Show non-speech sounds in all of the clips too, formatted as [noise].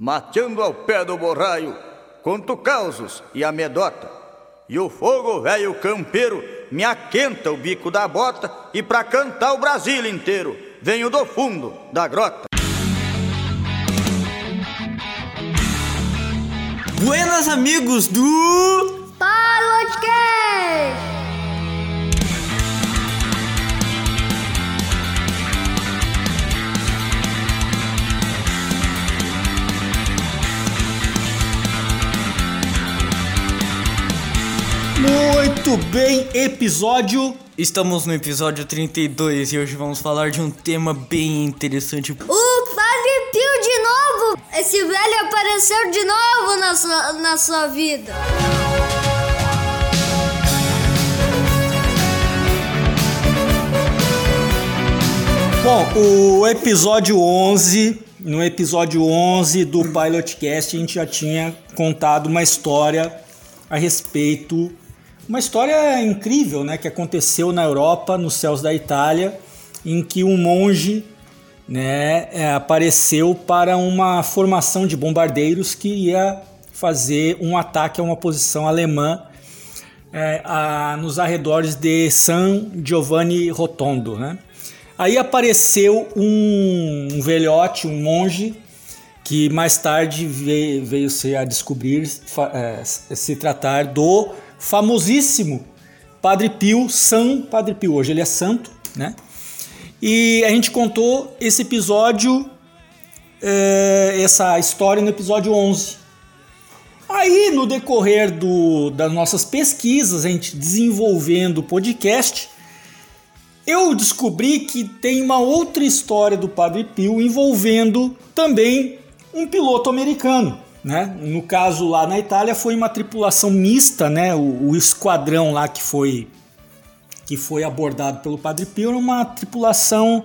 Mateando ao pé do borraio, conto causos e amedota. E o fogo velho campeiro me aquenta o bico da bota e pra cantar o Brasil inteiro venho do fundo da grota. Buenas amigos do Podcast! Muito bem, episódio. Estamos no episódio 32 e hoje vamos falar de um tema bem interessante. O Padre Pio de novo! Esse velho apareceu de novo na sua, na sua vida. Bom, o episódio 11, no episódio 11 do Pilotcast, a gente já tinha contado uma história a respeito uma história incrível, né, que aconteceu na Europa, nos céus da Itália, em que um monge, né, é, apareceu para uma formação de bombardeiros que ia fazer um ataque a uma posição alemã é, a, nos arredores de San Giovanni Rotondo, né? Aí apareceu um, um velhote, um monge, que mais tarde veio, veio se a descobrir é, se tratar do famosíssimo Padre Pio, São Padre Pio. Hoje ele é santo, né? E a gente contou esse episódio, é, essa história no episódio 11. Aí, no decorrer do, das nossas pesquisas, a gente desenvolvendo o podcast, eu descobri que tem uma outra história do Padre Pio envolvendo também um piloto americano. Né? No caso lá na Itália foi uma tripulação mista, né? O, o, esquadrão lá que foi que foi abordado pelo Padre Pio era uma tripulação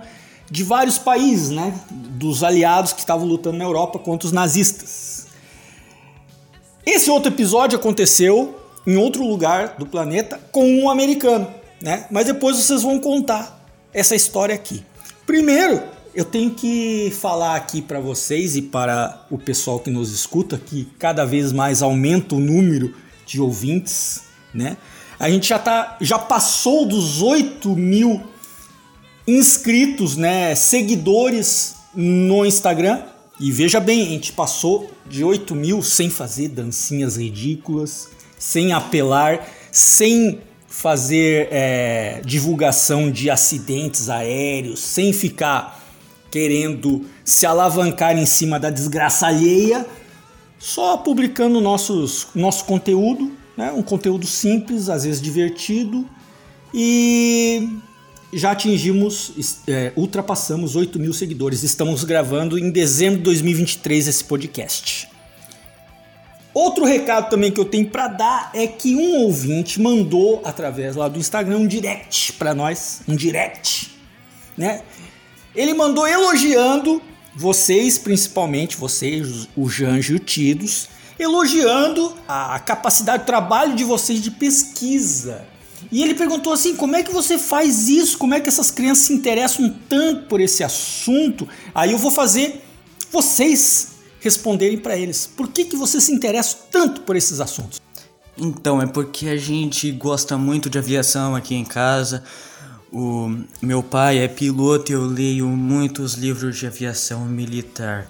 de vários países, né? Dos aliados que estavam lutando na Europa contra os nazistas. Esse outro episódio aconteceu em outro lugar do planeta com um americano, né? Mas depois vocês vão contar essa história aqui. Primeiro, eu tenho que falar aqui para vocês e para o pessoal que nos escuta que cada vez mais aumenta o número de ouvintes, né? A gente já tá, já passou dos 8 mil inscritos, né? Seguidores no Instagram. E veja bem, a gente passou de 8 mil sem fazer dancinhas ridículas, sem apelar, sem fazer é, divulgação de acidentes aéreos, sem ficar querendo se alavancar em cima da desgraça alheia, só publicando nossos, nosso conteúdo, né? um conteúdo simples, às vezes divertido, e já atingimos, é, ultrapassamos 8 mil seguidores. Estamos gravando em dezembro de 2023 esse podcast. Outro recado também que eu tenho para dar é que um ouvinte mandou através lá do Instagram um direct para nós, um direct, né? Ele mandou elogiando vocês, principalmente vocês, o Janjo e o Tidos, elogiando a capacidade de trabalho de vocês de pesquisa. E ele perguntou assim: como é que você faz isso? Como é que essas crianças se interessam tanto por esse assunto? Aí eu vou fazer vocês responderem para eles. Por que, que vocês se interessam tanto por esses assuntos? Então, é porque a gente gosta muito de aviação aqui em casa. O meu pai é piloto e eu leio muitos livros de aviação militar.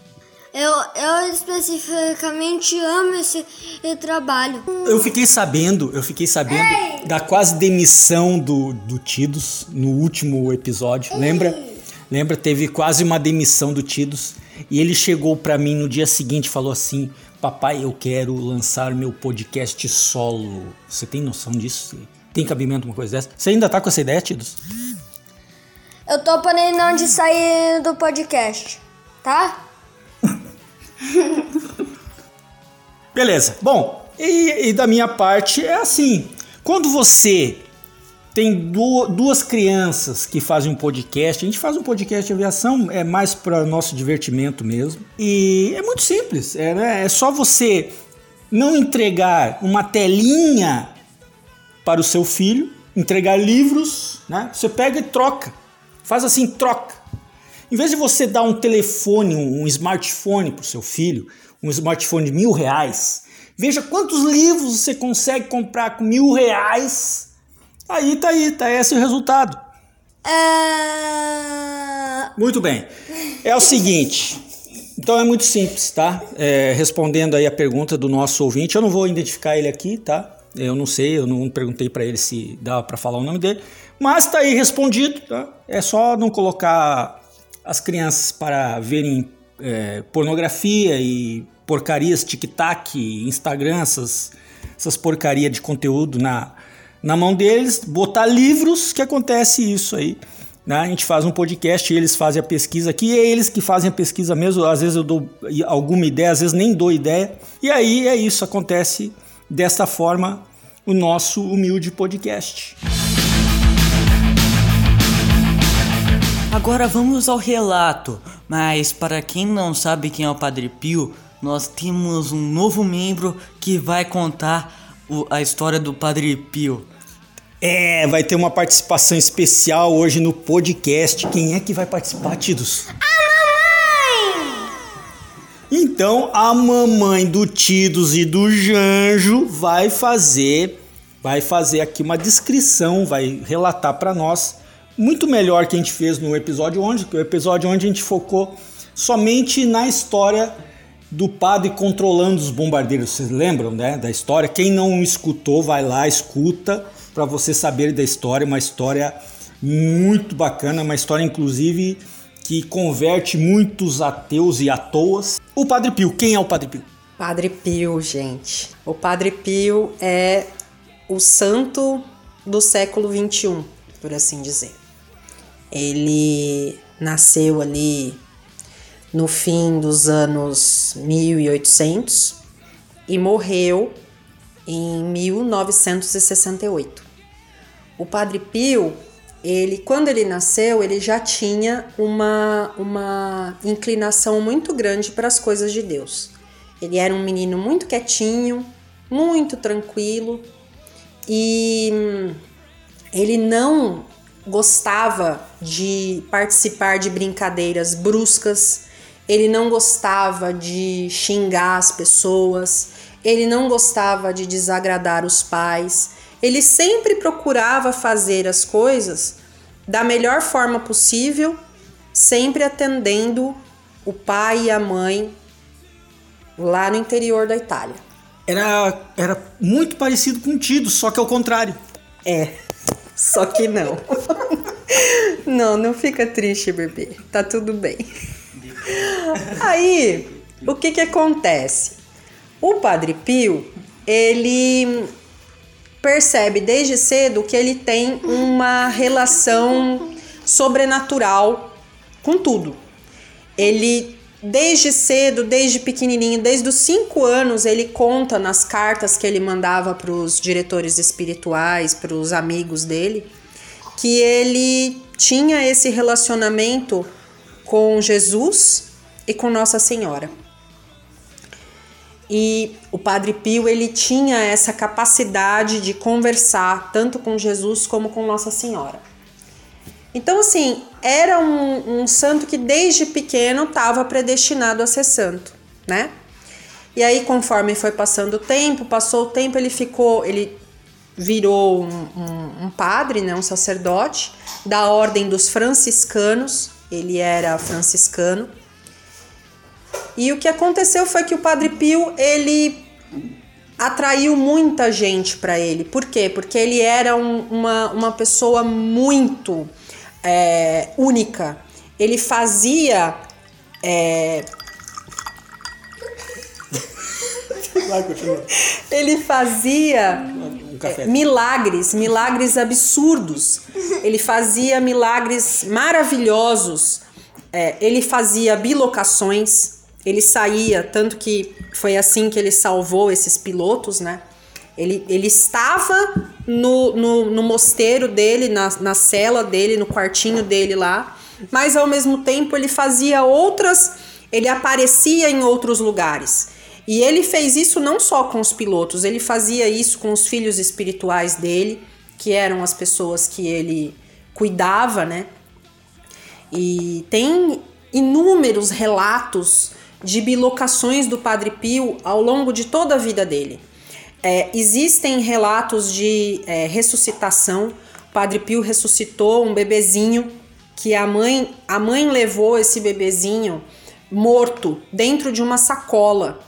Eu, eu especificamente amo esse trabalho. Eu fiquei sabendo, eu fiquei sabendo Ei! da quase demissão do, do Tidos no último episódio. Ei! Lembra? Lembra? Teve quase uma demissão do Tidos. E ele chegou para mim no dia seguinte e falou assim: Papai, eu quero lançar meu podcast solo. Você tem noção disso? Tem cabimento uma coisa dessa? Você ainda tá com essa ideia, Tidos? Eu tô planejando de sair do podcast, tá? [laughs] Beleza. Bom, e, e, da minha parte é assim: quando você tem duas crianças que fazem um podcast, a gente faz um podcast de aviação, é mais para nosso divertimento mesmo. E é muito simples: é, né? é só você não entregar uma telinha para o seu filho, entregar livros, né? Você pega e troca. Faz assim, troca. Em vez de você dar um telefone, um smartphone para o seu filho, um smartphone de mil reais, veja quantos livros você consegue comprar com mil reais. Aí tá aí, tá esse o resultado. É... Muito bem. É o seguinte. Então é muito simples, tá? É, respondendo aí a pergunta do nosso ouvinte, eu não vou identificar ele aqui, tá? Eu não sei, eu não perguntei para ele se dava para falar o nome dele, mas tá aí respondido, tá? É só não colocar as crianças para verem é, pornografia e porcarias, tic-tac, Instagram, essas, essas porcarias de conteúdo na, na mão deles, botar livros que acontece isso aí. Né? A gente faz um podcast, eles fazem a pesquisa aqui, é eles que fazem a pesquisa mesmo. Às vezes eu dou alguma ideia, às vezes nem dou ideia. E aí é isso, acontece desta forma o nosso humilde podcast. Agora vamos ao relato, mas para quem não sabe quem é o Padre Pio, nós temos um novo membro que vai contar o, a história do Padre Pio. É, vai ter uma participação especial hoje no podcast. Quem é que vai participar, Tidos? A mamãe! Então, a mamãe do Tidos e do Janjo vai fazer vai fazer aqui uma descrição, vai relatar para nós muito melhor que a gente fez no episódio onde, que o episódio onde a gente focou somente na história do padre controlando os bombardeiros. Vocês lembram, né, da história? Quem não escutou, vai lá, escuta para você saber da história, uma história muito bacana, uma história inclusive que converte muitos ateus e atoas. O Padre Pio, quem é o Padre Pio? Padre Pio, gente. O Padre Pio é o santo do século 21, por assim dizer. Ele nasceu ali no fim dos anos 1800 e morreu em 1968. O Padre Pio, ele quando ele nasceu, ele já tinha uma, uma inclinação muito grande para as coisas de Deus. Ele era um menino muito quietinho, muito tranquilo e hum, ele não gostava de participar de brincadeiras bruscas, ele não gostava de xingar as pessoas, ele não gostava de desagradar os pais, ele sempre procurava fazer as coisas da melhor forma possível, sempre atendendo o pai e a mãe lá no interior da Itália. Era, era muito parecido com o Tido, só que ao contrário. É, só que não. não, não fica triste, bebê. Tá tudo bem. Aí, o que que acontece? O Padre Pio, ele percebe desde cedo que ele tem uma relação sobrenatural com tudo. Ele desde cedo, desde pequenininho, desde os cinco anos, ele conta nas cartas que ele mandava para os diretores espirituais, para os amigos dele, que ele tinha esse relacionamento com Jesus e com Nossa Senhora. E o Padre Pio ele tinha essa capacidade de conversar tanto com Jesus como com Nossa Senhora. Então, assim, era um, um santo que desde pequeno estava predestinado a ser santo, né? E aí, conforme foi passando o tempo, passou o tempo, ele ficou, ele virou um, um, um, padre, né, um sacerdote da ordem dos franciscanos. Ele era franciscano. E o que aconteceu foi que o Padre Pio ele atraiu muita gente para ele. Por quê? Porque ele era um, uma, uma pessoa muito é, única. Ele fazia. É... Ele fazia milagres, milagres absurdos. Ele fazia milagres maravilhosos. É, ele fazia bilocações. Ele saía, tanto que foi assim que ele salvou esses pilotos, né? Ele, ele estava no, no, no mosteiro dele, na, na cela dele, no quartinho dele lá, mas ao mesmo tempo ele fazia outras, ele aparecia em outros lugares. E ele fez isso não só com os pilotos, ele fazia isso com os filhos espirituais dele, que eram as pessoas que ele cuidava, né? E tem inúmeros relatos de bilocações do Padre Pio ao longo de toda a vida dele. É, existem relatos de é, ressuscitação. O Padre Pio ressuscitou um bebezinho que a mãe, a mãe levou esse bebezinho morto dentro de uma sacola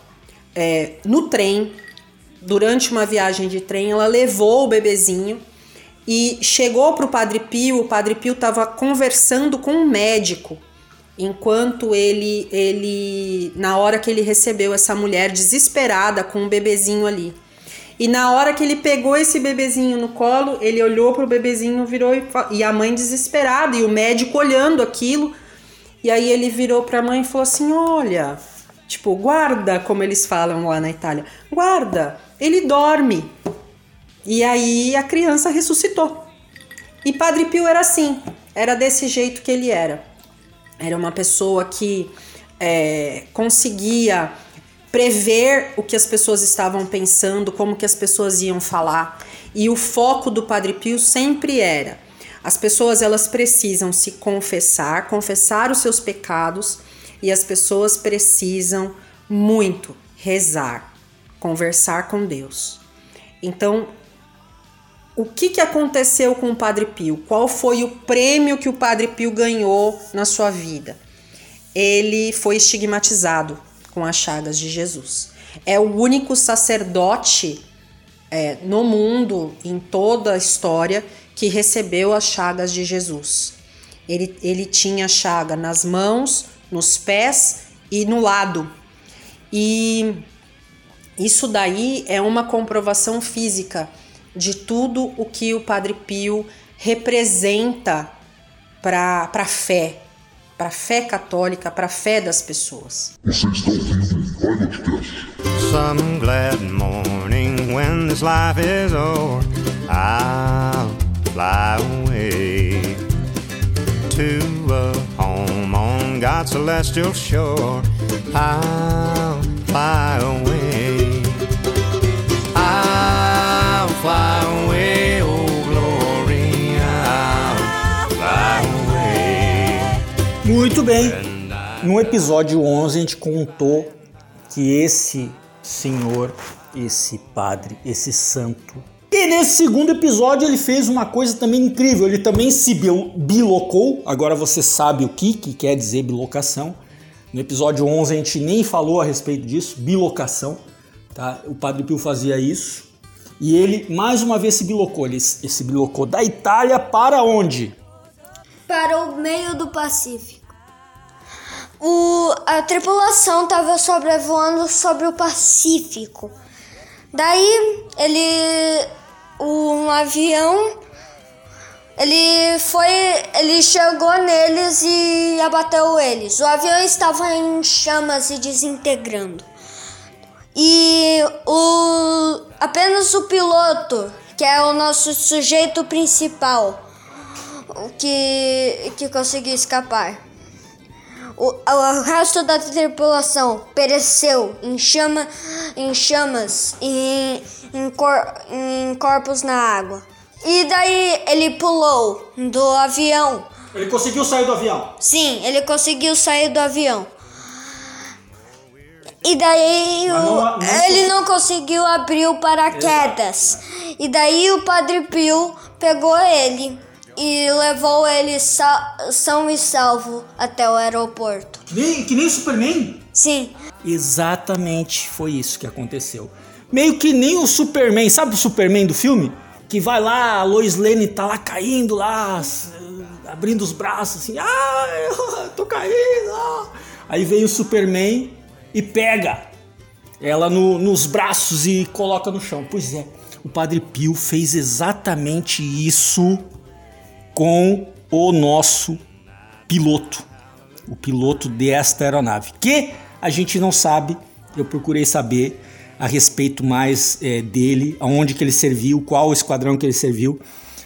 é, no trem. Durante uma viagem de trem, ela levou o bebezinho e chegou para o Padre Pio. O Padre Pio estava conversando com um médico enquanto ele ele na hora que ele recebeu essa mulher desesperada com um bebezinho ali. E na hora que ele pegou esse bebezinho no colo, ele olhou pro bebezinho, virou e, e a mãe desesperada e o médico olhando aquilo. E aí ele virou para a mãe e falou assim: "Olha, tipo, guarda, como eles falam lá na Itália. Guarda, ele dorme". E aí a criança ressuscitou. E Padre Pio era assim, era desse jeito que ele era. Era uma pessoa que é, conseguia prever o que as pessoas estavam pensando, como que as pessoas iam falar. E o foco do Padre Pio sempre era: as pessoas elas precisam se confessar, confessar os seus pecados, e as pessoas precisam muito rezar, conversar com Deus. Então, o que, que aconteceu com o Padre Pio? Qual foi o prêmio que o Padre Pio ganhou na sua vida? Ele foi estigmatizado com as chagas de Jesus. É o único sacerdote é, no mundo, em toda a história, que recebeu as chagas de Jesus. Ele, ele tinha chaga nas mãos, nos pés e no lado. E isso daí é uma comprovação física de tudo o que o Padre Pio representa para a fé, para a fé católica, para a fé das pessoas. Você está ouvindo Pilotcast. Some glad morning when this life is o'er, I'll fly away to a home on God's celestial shore. I'll fly away. Muito bem. No episódio 11 a gente contou que esse senhor, esse padre, esse santo. E nesse segundo episódio ele fez uma coisa também incrível. Ele também se bil- bilocou. Agora você sabe o que, que quer dizer bilocação. No episódio 11 a gente nem falou a respeito disso, bilocação. Tá? O Padre Pio fazia isso. E ele mais uma vez se bilocou. Ele se bilocou da Itália para onde? Para o meio do Pacífico. O, a tripulação estava sobrevoando sobre o Pacífico. Daí ele. Um avião. Ele foi. Ele chegou neles e abateu eles. O avião estava em chamas e desintegrando. E o apenas o piloto, que é o nosso sujeito principal, que, que conseguiu escapar. O, o resto da tripulação pereceu em, chama, em chamas e em, cor, em corpos na água. E daí ele pulou do avião. Ele conseguiu sair do avião. Sim, ele conseguiu sair do avião. E daí o- não- não- ele não conseguiu abrir o paraquedas. E daí o Padre Pio pegou ele e levou ele são e salvo até o aeroporto. Que nem, que nem Superman? Sim, Exatamente foi isso que aconteceu. Meio que nem o Superman, sabe o Superman do filme? Que vai lá, a Lois Lane tá lá caindo lá, abrindo os braços assim, ah, eu [laughs] tô caindo. ah." Aí vem o Superman e pega ela no- nos braços e coloca no chão. Pois é, o Padre Pio fez exatamente isso com o nosso piloto, o piloto desta aeronave, que a gente não sabe, eu procurei saber a respeito mais eh, dele, aonde que ele serviu, qual esquadrão que ele serviu,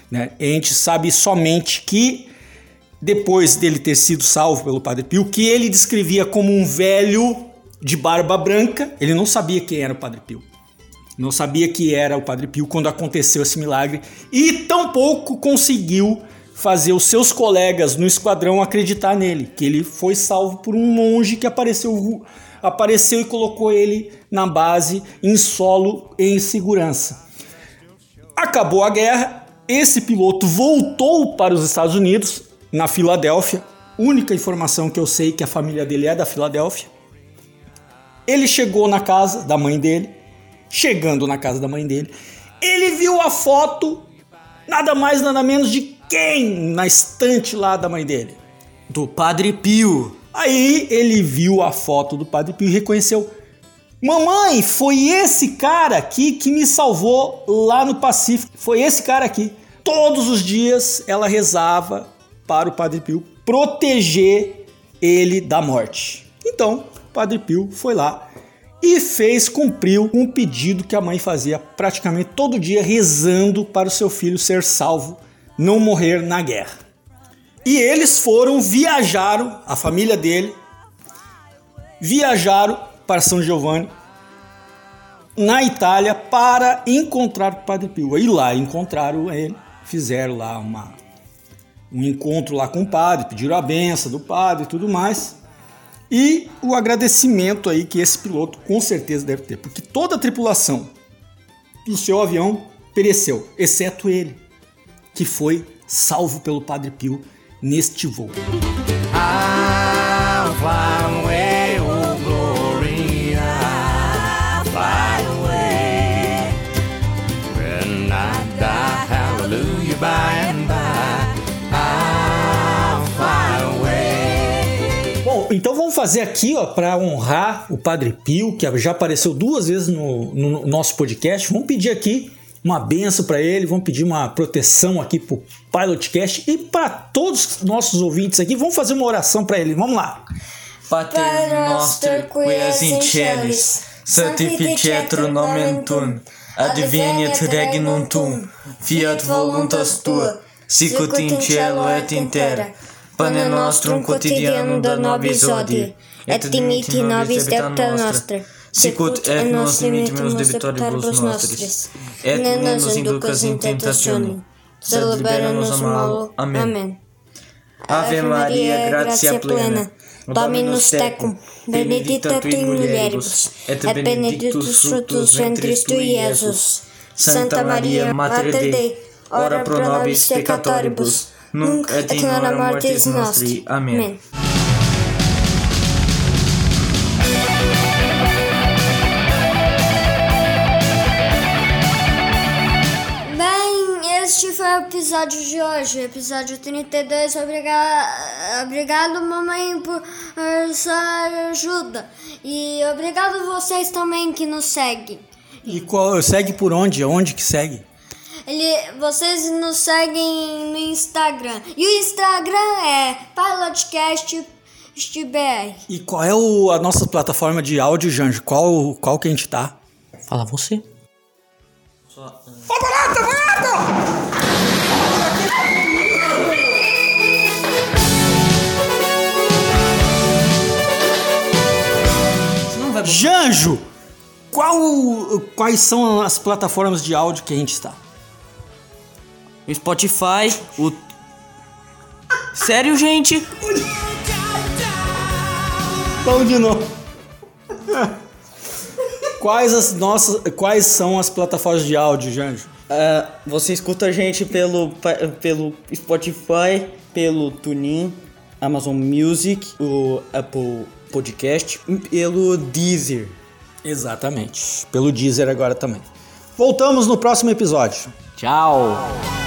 né? A gente sabe somente que depois dele ter sido salvo pelo Padre Pio, que ele descrevia como um velho de barba branca, ele não sabia quem era o Padre Pio. Não sabia que era o Padre Pio quando aconteceu esse milagre e tampouco conseguiu fazer os seus colegas no esquadrão acreditar nele, que ele foi salvo por um monge que apareceu, apareceu e colocou ele na base em solo em segurança. Acabou a guerra, esse piloto voltou para os Estados Unidos, na Filadélfia. Única informação que eu sei que a família dele é da Filadélfia. Ele chegou na casa da mãe dele. Chegando na casa da mãe dele, ele viu a foto, nada mais nada menos de quem na estante lá da mãe dele? Do Padre Pio. Aí ele viu a foto do Padre Pio e reconheceu: Mamãe, foi esse cara aqui que me salvou lá no Pacífico. Foi esse cara aqui. Todos os dias ela rezava para o Padre Pio proteger ele da morte. Então, o Padre Pio foi lá e fez, cumpriu um pedido que a mãe fazia praticamente todo dia, rezando para o seu filho ser salvo, não morrer na guerra. E eles foram, viajaram, a família dele, viajaram para São Giovanni, na Itália, para encontrar o Padre Pio. E lá encontraram ele, fizeram lá uma, um encontro lá com o padre, pediram a benção do padre e tudo mais. E o agradecimento aí que esse piloto com certeza deve ter, porque toda a tripulação do seu avião pereceu, exceto ele, que foi salvo pelo Padre Pio neste voo. Bom, então vamos fazer aqui, ó, para honrar o Padre Pio, que já apareceu duas vezes no, no nosso podcast. Vamos pedir aqui uma benção para ele, vamos pedir uma proteção aqui pro Pilotcast e para todos os nossos ouvintes aqui. Vamos fazer uma oração para ele. Vamos lá. Pater noster qui es in celis, sanctificetur nomen tuum, adveniat regnum tuum, fiat voluntas tua, sicut in cielo et in terra. Pane nostrum quotidianum da nobis hodie, et dimitti nobis debita nostra, sicut et nos dimittimus debitoribus nostris, et ne nos inducas in tentationem, sed libera-nos a malo. Amen. Ave Maria, gratia plena, Dominus tecum, benedicta tu in mulieribus, et benedictus fructus ventris tui, Iesus. Santa Maria, Mater Dei, ora pro nobis peccatoribus, nunc et in hora mortis nostri. Amém. Bem, o episódio de hoje, episódio 32. Obriga... Obrigado, mamãe, por sua ajuda. E obrigado vocês também que nos seguem. E qual, segue por onde? Onde que segue? Ele, vocês nos seguem no Instagram. E o Instagram é PilotcastBR. E qual é o, a nossa plataforma de áudio, Janjo? Qual, qual que a gente tá? Fala você. Janjo! Qual, quais são as plataformas de áudio que a gente está? O Spotify, o. Sério, gente? Vamos de novo. Quais as nossas, quais são as plataformas de áudio, Janjo? Ah, você escuta a gente pelo, pelo Spotify, pelo TuneIn, Amazon Music, o Apple Podcast, e pelo Deezer. Exatamente. Pelo Deezer agora também. Voltamos no próximo episódio. Tchau!